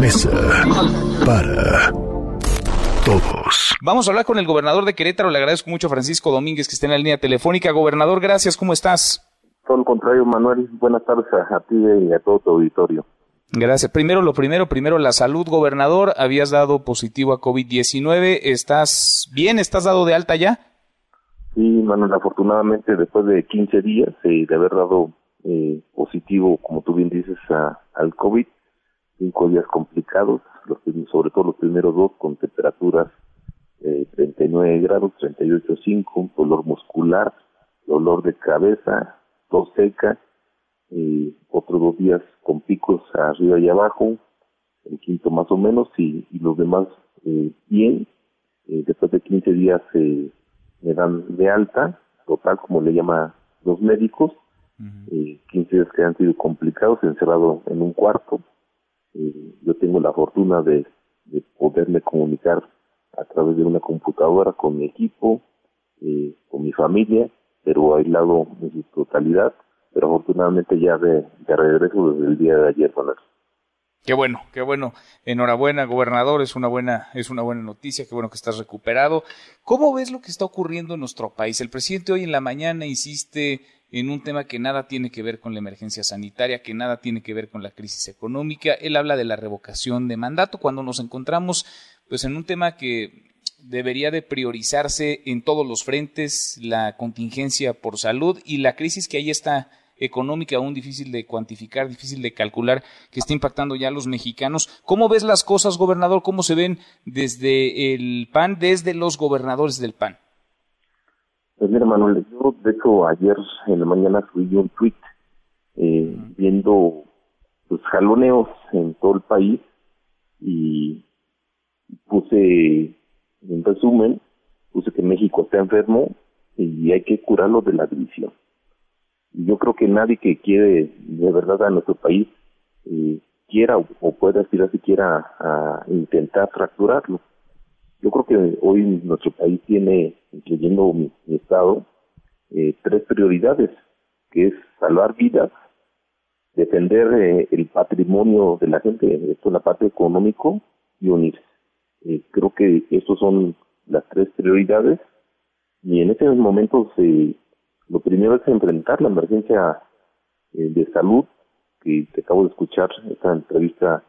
mesa para todos. Vamos a hablar con el gobernador de Querétaro. Le agradezco mucho a Francisco Domínguez que esté en la línea telefónica. Gobernador, gracias. ¿Cómo estás? Todo lo contrario, Manuel. Buenas tardes a, ti y a todo tu auditorio. Gracias. Primero lo primero, primero la salud, gobernador. Habías dado positivo a COVID-19. ¿Estás bien? ¿Estás dado de alta ya? Sí, Manuel, afortunadamente después de 15 días eh, de haber dado eh, positivo, como tú bien dices, al COVID, cinco días complicados, los, sobre todo los primeros dos con temperaturas eh, 39 grados, 38.5, dolor muscular, dolor de cabeza, tos seca, eh, otros dos días con picos arriba y abajo, el quinto más o menos, y, los demás eh, bien. Eh, después de 15 días eh, me dan de alta, total como le llama los médicos, 15 días que han sido complicados, encerrado en un cuarto, eh, yo tengo la fortuna de, poderme comunicar a través de una computadora con mi equipo, eh, con mi familia, pero aislado en su totalidad, pero afortunadamente ya de, regreso desde el día de ayer, con Qué bueno, qué bueno. Enhorabuena, gobernador. Es una buena, es una buena noticia. Qué bueno que estás recuperado. ¿Cómo ves lo que está ocurriendo en nuestro país? El presidente hoy en la mañana insiste en un tema que nada tiene que ver con la emergencia sanitaria, que nada tiene que ver con la crisis económica. Él habla de la revocación de mandato cuando nos encontramos pues en un tema que debería de priorizarse en todos los frentes, la contingencia por salud y la crisis que ahí está económica aún difícil de cuantificar, difícil de calcular, que está impactando ya a los mexicanos. ¿Cómo ves las cosas, gobernador? ¿Cómo se ven desde el PAN, desde los gobernadores del PAN? Pues mira, Manuel, yo de hecho ayer en la mañana subí un tweet eh, viendo pues jaloneos en todo el país y puse en resumen, puse que México está enfermo y hay que curarlo de la división. Yo creo que nadie que quiere de verdad a nuestro país eh, quiera o pueda aspirar siquiera a intentar fracturarlo. Yo creo que hoy nuestro país tiene, incluyendo mi, Estado, eh, tres prioridades, que es salvar vidas, defender eh, el patrimonio de la gente, esto es la parte económico, y unirse. Eh, creo que estos son las tres prioridades y en estos momentos lo primero es enfrentar la emergencia de salud, que te acabo de escuchar esta entrevista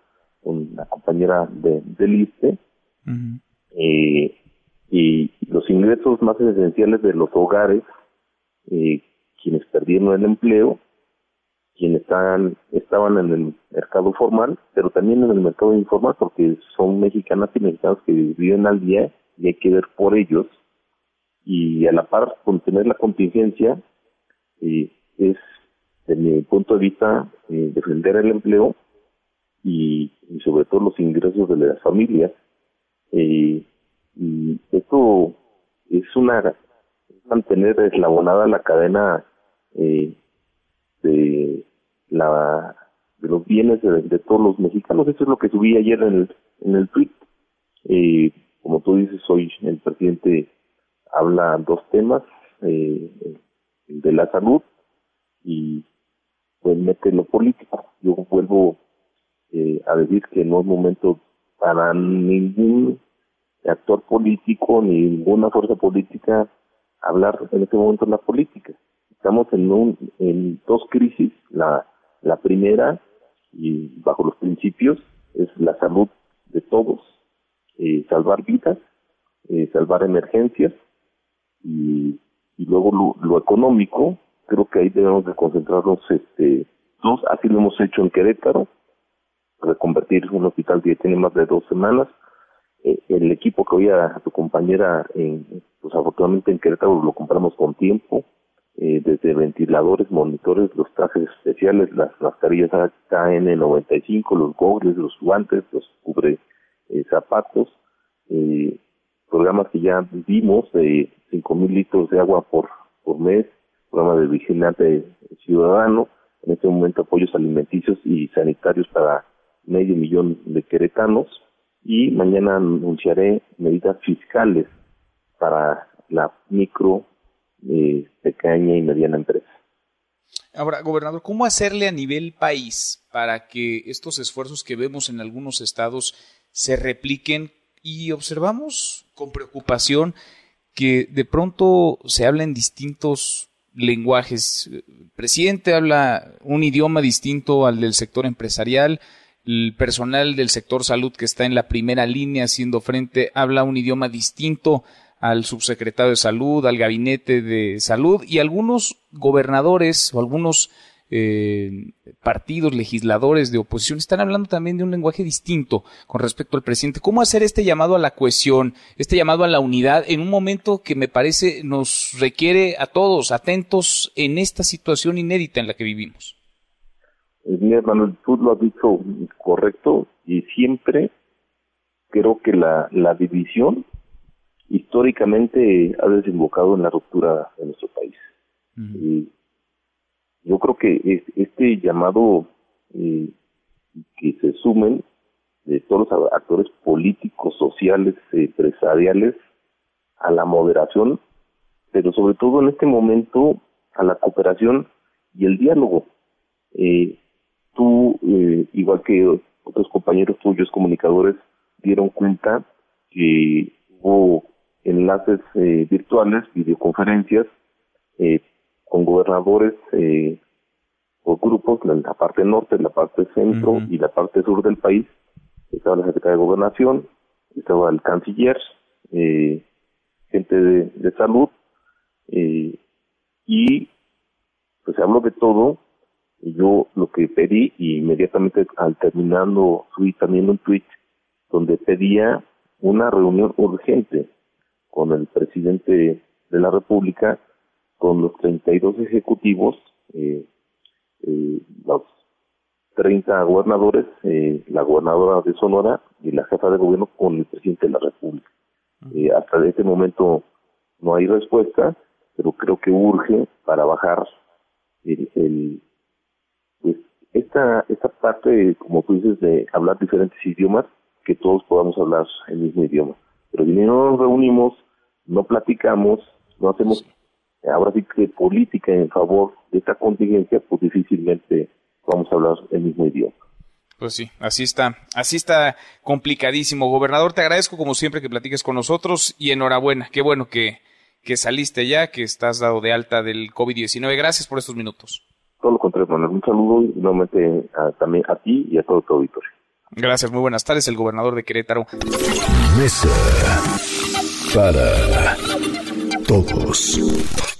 con la compañera de, del ISTE, eh, y los ingresos más esenciales de los hogares, eh, quienes perdieron el empleo, quienes están, estaban en el mercado formal, pero también en el mercado informal, porque son mexicanas y mexicanos que viven al día y hay que ver por ellos. Y a la par, contener la contingencia eh, es, desde mi punto de vista, eh, defender el empleo y, sobre todo los ingresos de las familias eh, y esto es una mantener eslabonada la cadena eh, de la de los bienes de, todos los mexicanos. Eso es lo que subí ayer en el en el tweet eh, como tú dices hoy el presidente habla dos temas eh, de la salud y pues mete lo político yo vuelvo eh, a decir que no es momento para ningún actor político ni ninguna fuerza política hablar en este momento de la política. Estamos en, un, en dos crisis. La, la primera, y bajo los principios, es la salud de todos, eh, salvar vidas, eh, salvar emergencias y, y luego lo, lo, económico, creo que ahí debemos de concentrarnos este, dos, así lo hemos hecho en Querétaro, reconvertir un hospital que tiene más de dos semanas. Eh, el equipo que oía a tu compañera, en, pues afortunadamente en Querétaro lo compramos con tiempo, eh, desde ventiladores, monitores, los trajes especiales, las mascarillas KN95, los gogles, los guantes, los cubre eh, zapatos, eh, programas que ya vimos de cinco mil litros de agua por, por mes, programa de vigilante ciudadano, en este momento apoyos alimenticios y sanitarios para medio millón de queretanos y mañana anunciaré medidas fiscales para la micro, eh, pequeña y mediana empresa. Ahora, gobernador, ¿cómo hacerle a nivel país para que estos esfuerzos que vemos en algunos estados se repliquen y observamos con preocupación que de pronto se habla en distintos lenguajes. El presidente habla un idioma distinto al del sector empresarial, el personal del sector salud que está en la primera línea haciendo frente habla un idioma distinto al subsecretario de salud, al gabinete de salud y algunos gobernadores o algunos eh, partidos, legisladores de oposición están hablando también de un lenguaje distinto con respecto al presidente. ¿Cómo hacer este llamado a la cohesión, este llamado a la unidad en un momento que me parece nos requiere a todos atentos en esta situación inédita en la que vivimos? Mi hermano, tú lo has dicho correcto y siempre creo que la, la división históricamente ha desembocado en la ruptura de nuestro país. Y yo creo que este llamado eh, que se sumen de todos los actores políticos, sociales, empresariales a la moderación, pero sobre todo en este momento a la cooperación y el diálogo. Eh, tú, eh, igual que otros compañeros tuyos comunicadores, dieron cuenta que hubo enlaces eh, virtuales, videoconferencias, eh, con gobernadores eh, por grupos, en la parte norte, la parte centro y la parte sur del país. Estaba la Secretaría de Gobernación, estaba el canciller, eh, gente de, salud, eh, y pues se habló de todo. Y yo lo que pedí, y inmediatamente al terminando subí también un tweet donde pedía una reunión urgente con el presidente de la República con los 32 ejecutivos, eh, eh, los 30 gobernadores, eh, la gobernadora de Sonora y la jefa de gobierno con el presidente de la República. Eh, hasta este momento no hay respuesta, pero creo que urge para bajar el, el pues esta esta parte, como tú dices, de hablar diferentes idiomas, que todos podamos hablar el mismo idioma. Pero si no nos reunimos, no platicamos, no hacemos ahora sí que política en favor de esta contingencia, pues difícilmente vamos a hablar el mismo idioma. Pues sí, así está, así está complicadísimo. Gobernador, te agradezco como siempre que platiques con nosotros y enhorabuena, qué bueno que, que saliste ya, que estás dado de alta del COVID-19. Gracias por estos minutos. Todo lo contrario, Manuel. Un saludo y nuevamente también a ti y a todo tu auditorio. Gracias, muy buenas tardes, el gobernador de Querétaro. Mesa para todos.